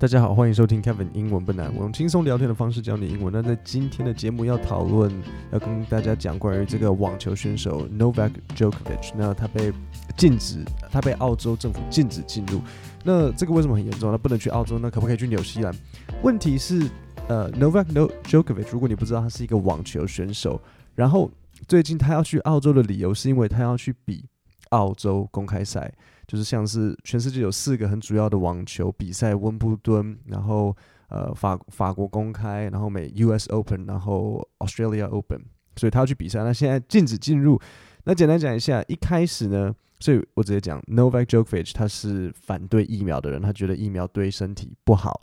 大家好，欢迎收听 Kevin 英文不难，我用轻松聊天的方式教你英文。那在今天的节目要讨论，要跟大家讲关于这个网球选手 Novak Djokovic，那他被禁止，他被澳洲政府禁止进入。那这个为什么很严重？他不能去澳洲，那可不可以去纽西兰？问题是，呃，Novak Djokovic，如果你不知道，他是一个网球选手。然后最近他要去澳洲的理由，是因为他要去比澳洲公开赛。就是像是全世界有四个很主要的网球比赛，温布顿，然后呃法法国公开，然后美 US Open，然后 Australia Open，所以他要去比赛。那现在禁止进入。那简单讲一下，一开始呢，所以我直接讲 Novak Djokovic 他是反对疫苗的人，他觉得疫苗对身体不好，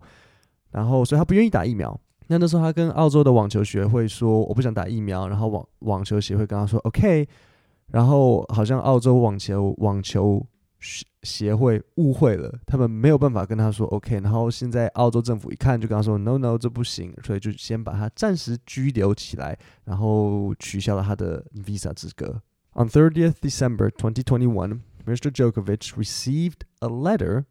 然后所以他不愿意打疫苗。那那时候他跟澳洲的网球协会说，我不想打疫苗，然后网网球协会跟他说 OK，然后好像澳洲网球网球。协会误会了，他们没有办法跟他说 OK，然后现在澳洲政府一看就跟他说 No No，这不行，所以就先把他暂时拘留起来，然后取消了他的 visa 资格。On 30th December 2021, Mr. Djokovic received a letter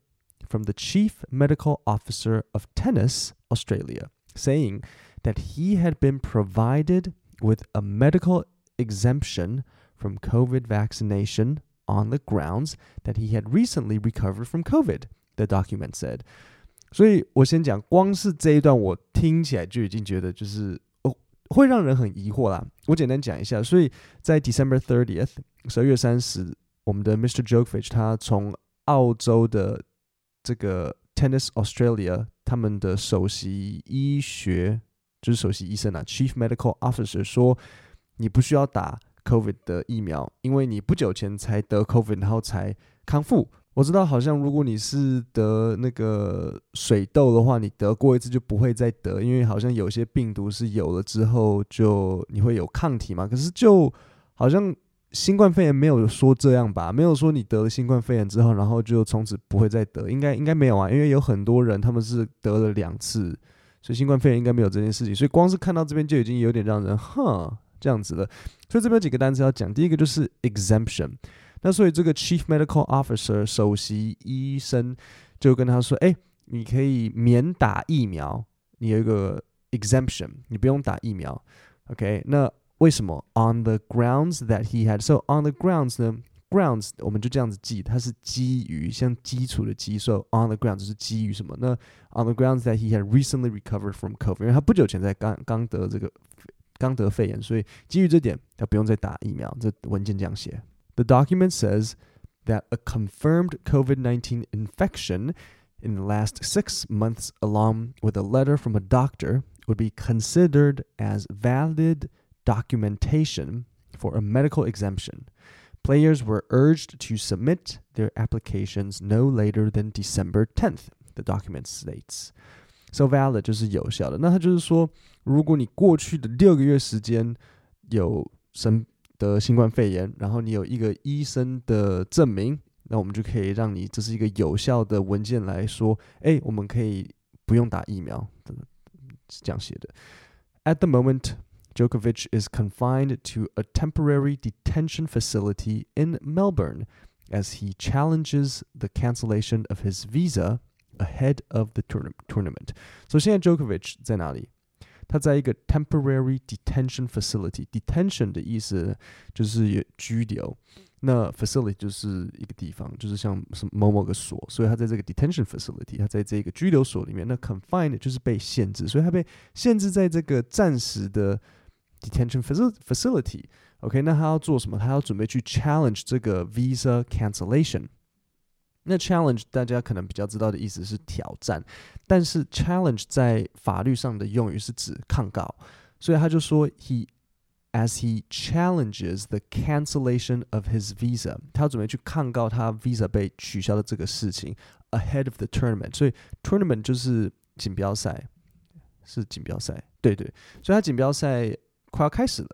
from the Chief Medical Officer of Tennis Australia saying that he had been provided with a medical exemption from COVID vaccination. On the grounds that he had recently recovered from COVID, the document said. 所以我先讲，光是这一段我听起来就已经觉得就是哦，会让人很疑惑啦。我简单讲一下，所以在 December 30th 十二月三十，我们的 Mr. Djokovic 他从澳洲的这个 Tennis Australia 他们的首席医学就是首席医生啊，Chief Medical Officer 说，你不需要打。 COVID 的疫苗，因为你不久前才得 COVID，然后才康复。我知道，好像如果你是得那个水痘的话，你得过一次就不会再得，因为好像有些病毒是有了之后就你会有抗体嘛。可是就好像新冠肺炎没有说这样吧？没有说你得了新冠肺炎之后，然后就从此不会再得，应该应该没有啊。因为有很多人他们是得了两次，所以新冠肺炎应该没有这件事情。所以光是看到这边就已经有点让人哼。这样子的，所以这边有几个单词要讲。第一个就是 exemption，那所以这个 chief medical officer 首席医生就跟他说：“哎，你可以免打疫苗，你有一个 exemption，你不用打疫苗。”OK，那为什么？On the grounds that he had，so on the grounds 呢？grounds 我们就这样子记，它是基于像基础的基，so on the grounds 是基于什么？那 on the grounds that he had recently recovered from COVID，因为他不久前才刚刚得这个。刚得肺炎，所以基于这点，他不用再打疫苗。这文件这样写。The document says that a confirmed COVID-19 infection in the last six months, along with a letter from a doctor, would be considered as valid documentation for a medical exemption. Players were urged to submit their applications no later than December 10th, the document states. So valid 就是有效的。那他就是说， 如果你过去的六个月时间有生得新冠肺炎，然后你有一个医生的证明，那我们就可以让你这是一个有效的文件来说，哎，我们可以不用打疫苗，是这样写的。At the moment, Djokovic is confined to a temporary detention facility in Melbourne as he challenges the cancellation of his visa. Ahead of the tournament，所以现在 Djokovic 在哪里？ 他在一个 temporary detention facility。detention 的意思就是拘留，那 facility 就是一个地方，就是像什么某某个所。所以他在这个 detention facility，他在这个拘留所里面。那 confined 就是被限制，所以他被限制在这个暂时的 detention facility。OK，那他要做什么？他要准备去 challenge 这个 visa cancellation。那 challenge 大家可能比较知道的意思是挑战，但是 challenge 在法律上的用语是指抗告，所以他就说 he as he challenges the cancellation of his visa，他准备去抗告他 visa 被取消的这个事情 ahead of the tournament，所以 tournament 就是锦标赛，是锦标赛，对对，所以他锦标赛快要开始了。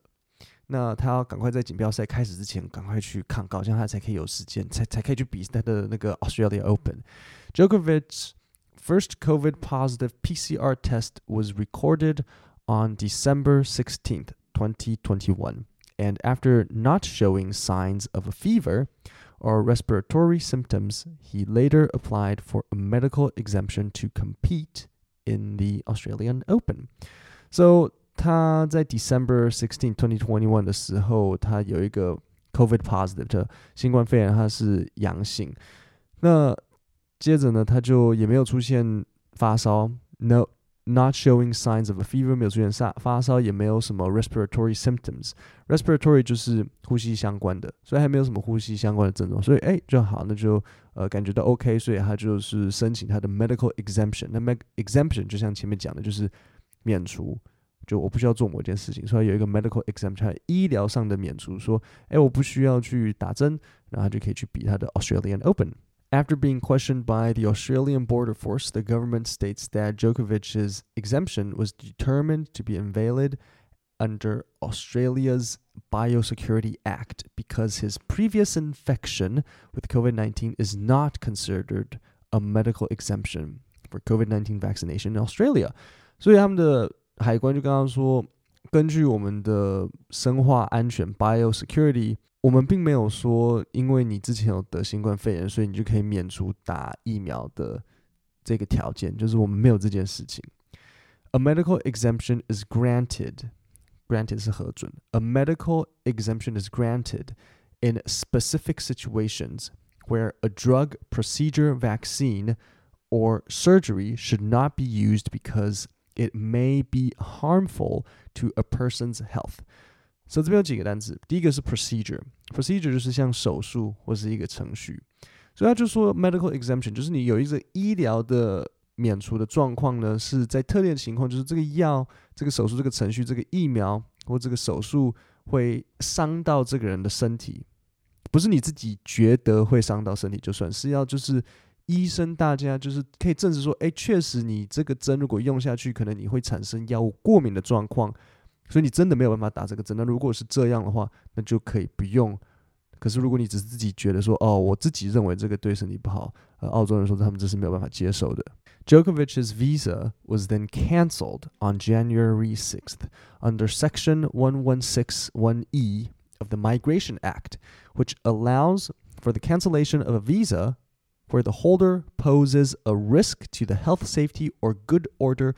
那他要赶快在锦标赛开始之前赶快去抗告，这样他才可以有时间，才才可以去比他的那个 Australia Open。Djokovic's first COVID positive PCR test was recorded on December 16th, 2021, and after not showing signs of a fever or respiratory symptoms, he later applied for a medical exemption to compete in the Australian Open. So 他在 December 16, 2021的时候，他有一个 COVID positive 新冠肺炎，他是阳性。那接着呢，他就也没有出现发烧，no。Not showing signs of a fever，没有出现发发烧，也没有什么 respiratory symptoms。respiratory 就是呼吸相关的，所以还没有什么呼吸相关的症状，所以哎就好，那就呃感觉到 OK，所以他就是申请他的 medical exemption。那 med exemption 就像前面讲的，就是免除，就我不需要做某件事情，所以有一个 medical exemption，医疗上的免除，说哎我不需要去打针，然后他就可以去比他的 Australian Open。After being questioned by the Australian Border Force, the government states that Djokovic's exemption was determined to be invalid under Australia's Biosecurity Act because his previous infection with COVID 19 is not considered a medical exemption for COVID 19 vaccination in Australia. 所以他们的 海关就刚刚说，根据我们的生化安全 （biosecurity）。我们并没有说，因为你之前有得新冠肺炎，所以你就可以免除打疫苗的这个条件，就是我们没有这件事情。A medical exemption is granted. Granted 是核准。A medical exemption is granted in specific situations where a drug, procedure, vaccine, or surgery should not be used because it may be harmful to a person's health. 所以这边有几个单词，第一个是 procedure，procedure 就是像手术或是一个程序，所以他就说 medical exemption 就是你有一个医疗的免除的状况呢，是在特定的情况，就是这个药、这个手术、这个程序、这个疫苗或这个手术会伤到这个人的身体，不是你自己觉得会伤到身体就算，是要就是医生大家就是可以证实说，哎，确实你这个针如果用下去，可能你会产生药物过敏的状况。所以你真的没有办法打这个针。那如果是这样的话，那就可以不用。可是如果你只是自己觉得说，哦，我自己认为这个对身体不好，呃，澳洲人说他们这是没有办法接受的。Djokovic's visa was then cancelled on January 6th under Section 1161E of the Migration Act, which allows for the cancellation of a visa where the holder poses a risk to the health, safety, or good order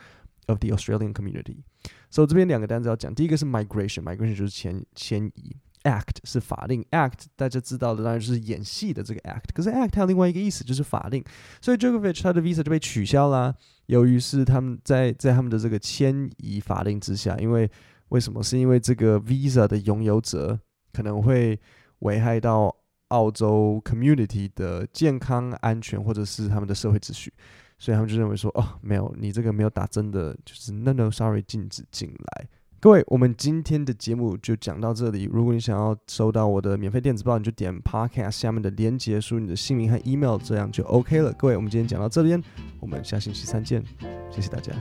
of the Australian community. 所以这边两个单词要讲，第一个是 migration，migration 就是迁迁移，act 是法令，act 大家知道的当然就是演戏的这个 act，可是 act 还有另外一个意思就是法令，所以 Djokovic 他的 visa 就被取消啦。由于是他们在在他们的这个迁移法令之下，因为为什么？是因为这个 visa 的拥有者可能会危害到 澳洲 community 的健康安全，或者是他们的社会秩序。所以他们就认为说，哦，没有，你这个没有打针的，就是 no no sorry，禁止进来。各位，我们今天的节目就讲到这里。如果你想要收到我的免费电子报，你就点 podcast 下面的链接，输入你的姓名和 email，这样就 OK 了。各位，我们今天讲到这边，我们下星期三见，谢谢大家。